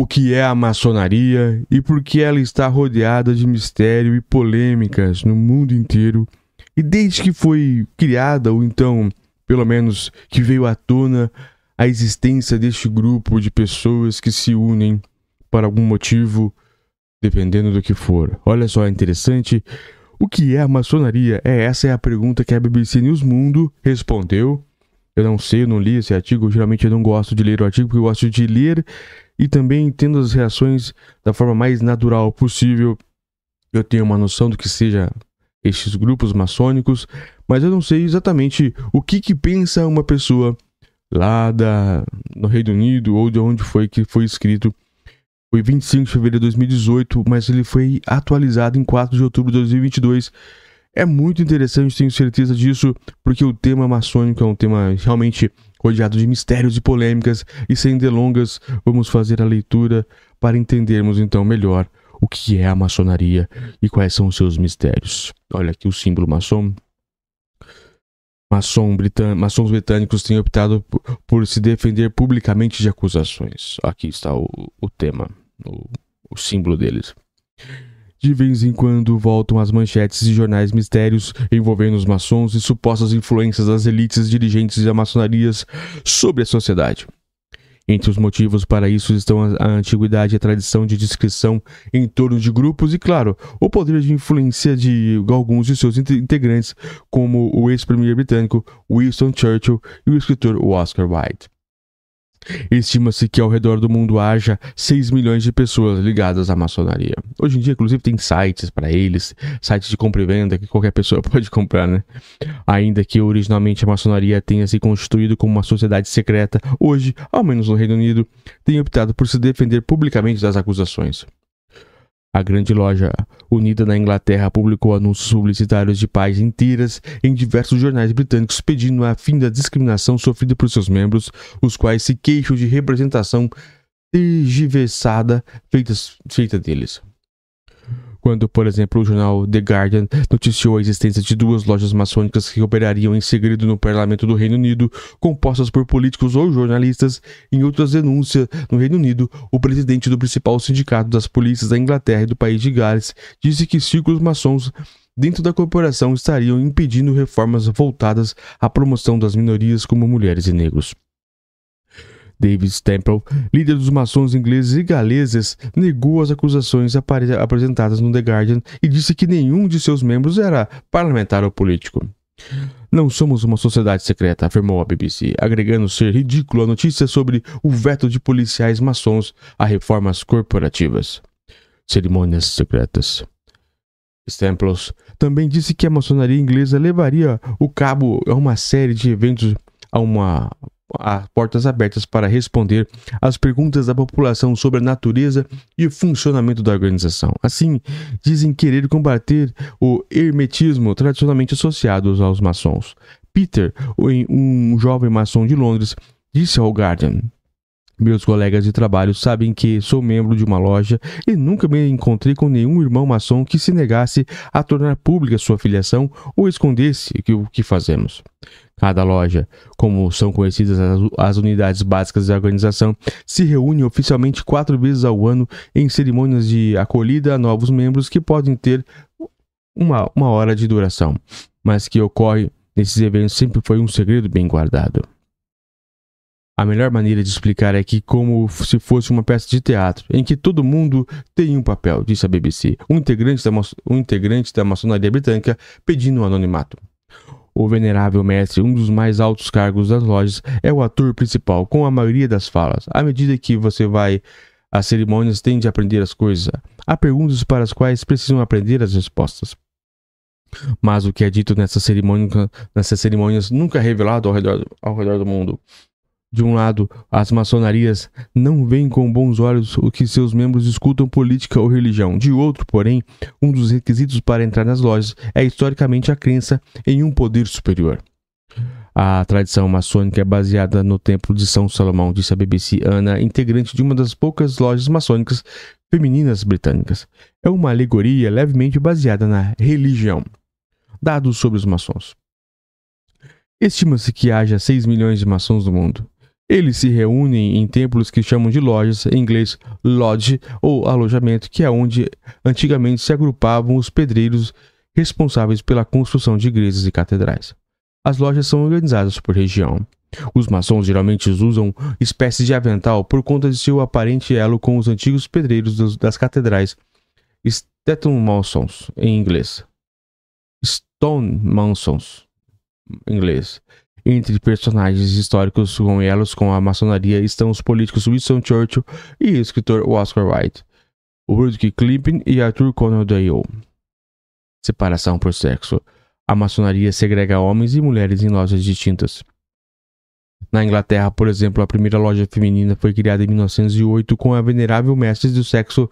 o que é a maçonaria e por que ela está rodeada de mistério e polêmicas no mundo inteiro. E desde que foi criada, ou então, pelo menos, que veio à tona a existência deste grupo de pessoas que se unem por algum motivo, dependendo do que for. Olha só, é interessante. O que é a maçonaria? É essa é a pergunta que a BBC News Mundo respondeu. Eu não sei, eu não li esse artigo. Geralmente eu não gosto de ler o artigo porque eu gosto de ler e também entendo as reações da forma mais natural possível. Eu tenho uma noção do que seja estes grupos maçônicos, mas eu não sei exatamente o que, que pensa uma pessoa lá da, no Reino Unido ou de onde foi que foi escrito. Foi 25 de fevereiro de 2018, mas ele foi atualizado em 4 de outubro de 2022. É muito interessante, tenho certeza disso, porque o tema maçônico é um tema realmente rodeado de mistérios e polêmicas, e sem delongas, vamos fazer a leitura para entendermos então melhor o que é a maçonaria e quais são os seus mistérios. Olha aqui o símbolo maçom. Maçom maçons britânicos têm optado por se defender publicamente de acusações. Aqui está o, o tema, o, o símbolo deles. De vez em quando voltam as manchetes de jornais mistérios envolvendo os maçons e supostas influências das elites dirigentes da maçonarias sobre a sociedade. Entre os motivos para isso estão a antiguidade e a tradição de descrição em torno de grupos e, claro, o poder de influência de alguns de seus integrantes, como o ex-premier britânico Winston Churchill e o escritor Oscar Wilde. Estima-se que ao redor do mundo haja 6 milhões de pessoas ligadas à maçonaria. Hoje em dia, inclusive, tem sites para eles, sites de compra e venda que qualquer pessoa pode comprar, né? Ainda que originalmente a maçonaria tenha se constituído como uma sociedade secreta, hoje, ao menos no Reino Unido, tem optado por se defender publicamente das acusações. A grande loja unida na Inglaterra publicou anúncios publicitários de páginas inteiras em diversos jornais britânicos pedindo a fim da discriminação sofrida por seus membros, os quais se queixam de representação tergiversada feita, feita deles quando, por exemplo, o jornal The Guardian noticiou a existência de duas lojas maçônicas que operariam em segredo no parlamento do Reino Unido, compostas por políticos ou jornalistas. Em outras denúncias no Reino Unido, o presidente do principal sindicato das polícias da Inglaterra e do país de Gales disse que círculos maçons dentro da corporação estariam impedindo reformas voltadas à promoção das minorias como mulheres e negros. David Stemple, líder dos maçons ingleses e galeses, negou as acusações apresentadas no The Guardian e disse que nenhum de seus membros era parlamentar ou político. Não somos uma sociedade secreta, afirmou a BBC, agregando ser ridículo a notícia sobre o veto de policiais maçons a reformas corporativas. Cerimônias secretas. Stemples também disse que a maçonaria inglesa levaria o cabo a uma série de eventos a uma a portas abertas para responder às perguntas da população sobre a natureza e o funcionamento da organização. Assim, dizem querer combater o hermetismo tradicionalmente associado aos maçons. Peter, um jovem maçom de Londres, disse ao Guardian: meus colegas de trabalho sabem que sou membro de uma loja e nunca me encontrei com nenhum irmão maçom que se negasse a tornar pública sua filiação ou escondesse o que fazemos. Cada loja, como são conhecidas as unidades básicas da organização, se reúne oficialmente quatro vezes ao ano em cerimônias de acolhida a novos membros que podem ter uma, uma hora de duração, mas que ocorre nesses eventos sempre foi um segredo bem guardado. A melhor maneira de explicar é que como se fosse uma peça de teatro, em que todo mundo tem um papel, disse a BBC, um integrante da, um integrante da maçonaria britânica pedindo um anonimato. O venerável mestre, um dos mais altos cargos das lojas, é o ator principal, com a maioria das falas. À medida que você vai às cerimônias, tende a aprender as coisas. Há perguntas para as quais precisam aprender as respostas. Mas o que é dito nessas cerimônias, nessas cerimônias nunca é revelado ao redor, ao redor do mundo. De um lado, as maçonarias não veem com bons olhos o que seus membros escutam política ou religião. De outro, porém, um dos requisitos para entrar nas lojas é historicamente a crença em um poder superior. A tradição maçônica é baseada no Templo de São Salomão, disse a BBC Ana, integrante de uma das poucas lojas maçônicas femininas britânicas. É uma alegoria levemente baseada na religião. Dados sobre os maçons. Estima-se que haja 6 milhões de maçons no mundo. Eles se reúnem em templos que chamam de lojas, em inglês lodge ou alojamento, que é onde antigamente se agrupavam os pedreiros responsáveis pela construção de igrejas e catedrais. As lojas são organizadas por região. Os maçons geralmente usam espécies de avental por conta de seu aparente elo com os antigos pedreiros das catedrais Stetton Masons, em inglês. Stone Masons, em inglês. Entre personagens históricos com elos com a maçonaria estão os políticos Winston Churchill e o escritor Oscar Wilde, Rudyard Kipling e Arthur Conan Doyle. Separação por sexo. A maçonaria segrega homens e mulheres em lojas distintas. Na Inglaterra, por exemplo, a primeira loja feminina foi criada em 1908 com a venerável mestre do sexo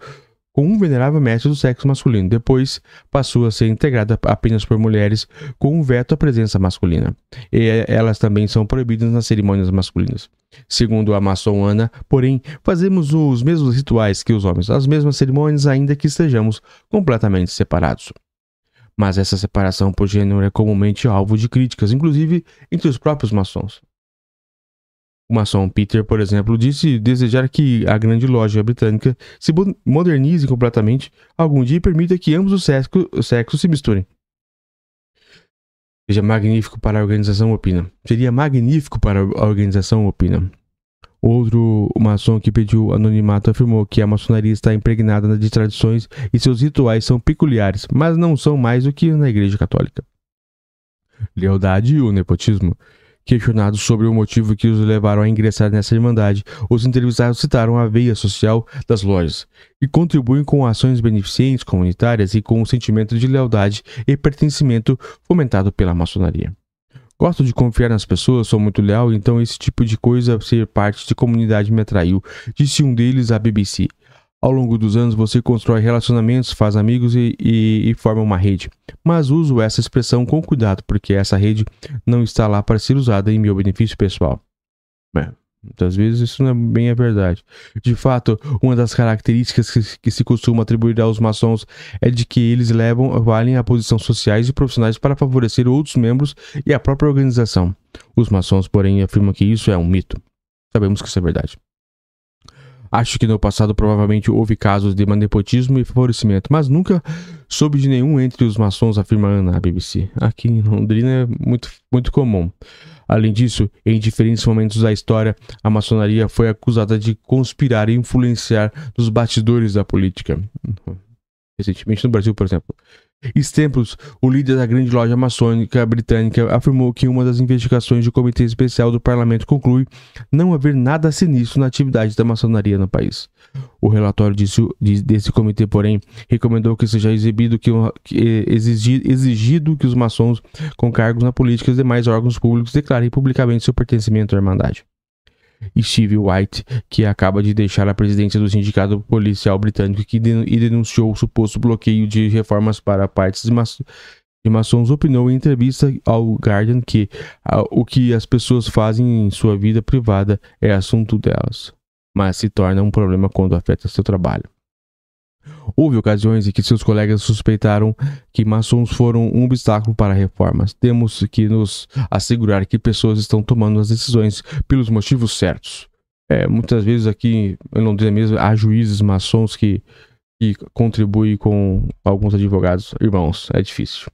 com um venerável mestre do sexo masculino. Depois passou a ser integrada apenas por mulheres, com um veto à presença masculina. E elas também são proibidas nas cerimônias masculinas. Segundo a maçom Ana, porém, fazemos os mesmos rituais que os homens, as mesmas cerimônias, ainda que estejamos completamente separados. Mas essa separação por gênero é comumente alvo de críticas, inclusive entre os próprios maçons. Maçom Peter, por exemplo, disse desejar que a grande loja britânica se modernize completamente algum dia e permita que ambos os sexos, sexos se misturem. Seja magnífico para a organização, opina. Seria magnífico para a organização, opina. Outro maçom que pediu anonimato afirmou que a maçonaria está impregnada de tradições e seus rituais são peculiares, mas não são mais do que na Igreja Católica. Lealdade e o nepotismo. Questionados sobre o motivo que os levaram a ingressar nessa irmandade, os entrevistados citaram a veia social das lojas, que contribuem com ações beneficentes comunitárias e com o sentimento de lealdade e pertencimento fomentado pela maçonaria. Gosto de confiar nas pessoas, sou muito leal, então esse tipo de coisa, ser parte de comunidade me atraiu, disse um deles à BBC. Ao longo dos anos você constrói relacionamentos, faz amigos e, e, e, forma uma rede. Mas uso essa expressão com cuidado, porque essa rede não está lá para ser usada em meu benefício pessoal. É, muitas vezes isso não é bem a verdade. De fato, uma das características que, que se costuma atribuir aos maçons é de que eles levam valem a posições sociais e profissionais para favorecer outros membros e a própria organização. Os maçons, porém, afirmam que isso é um mito. Sabemos que isso é verdade. Acho que no passado provavelmente houve casos de nepotismo e favorecimento, mas nunca soube de nenhum entre os maçons, afirma Ana à BBC. Aqui em Londrina é muito, muito comum. Além disso, em diferentes momentos da história, a maçonaria foi acusada de conspirar e influenciar nos bastidores da política. Recentemente no Brasil, por exemplo. Stemples, o líder da grande loja maçônica britânica, afirmou que uma das investigações do Comitê Especial do Parlamento conclui não haver nada sinistro na atividade da maçonaria no país. O relatório desse, desse comitê, porém, recomendou que seja exibido que, que exigido que os maçons com cargos na política e demais órgãos públicos declarem publicamente seu pertencimento à Irmandade. Steve White, que acaba de deixar a presidência do Sindicato Policial Britânico que e denunciou o suposto bloqueio de reformas para partes de, de maçons, opinou em entrevista ao Guardian que o que as pessoas fazem em sua vida privada é assunto delas, mas se torna um problema quando afeta seu trabalho. Houve ocasiões em que seus colegas suspeitaram que maçons foram um obstáculo para reformas. Temos que nos assegurar que pessoas estão tomando as decisões pelos motivos certos. É, muitas vezes aqui em Londrina mesmo há juízes maçons que, que contribuem com alguns advogados. Irmãos, é difícil.